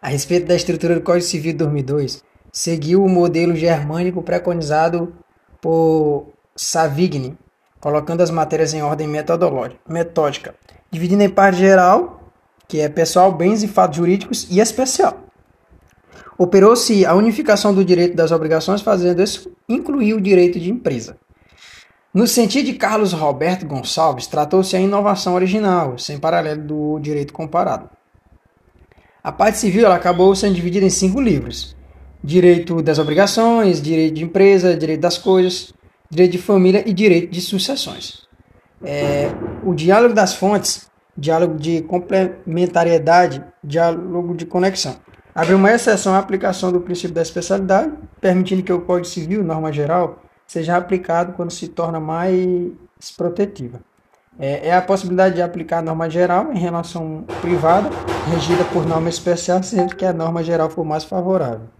a respeito da estrutura do Código Civil de 2002, seguiu o modelo germânico preconizado por Savigny, colocando as matérias em ordem metódica, dividindo em parte geral, que é pessoal, bens e fatos jurídicos, e especial. Operou-se a unificação do direito das obrigações, fazendo isso incluir o direito de empresa. No sentido de Carlos Roberto Gonçalves, tratou-se a inovação original, sem paralelo do direito comparado. A parte civil ela acabou sendo dividida em cinco livros: Direito das obrigações, Direito de empresa, Direito das coisas, Direito de família e Direito de sucessões. É, o diálogo das fontes, diálogo de complementariedade, diálogo de conexão. Abre uma exceção à aplicação do princípio da especialidade, permitindo que o Código Civil, norma geral, seja aplicado quando se torna mais protetiva. É, é a possibilidade de aplicar a norma geral em relação privada, regida por norma especial, sendo que a norma geral for mais favorável.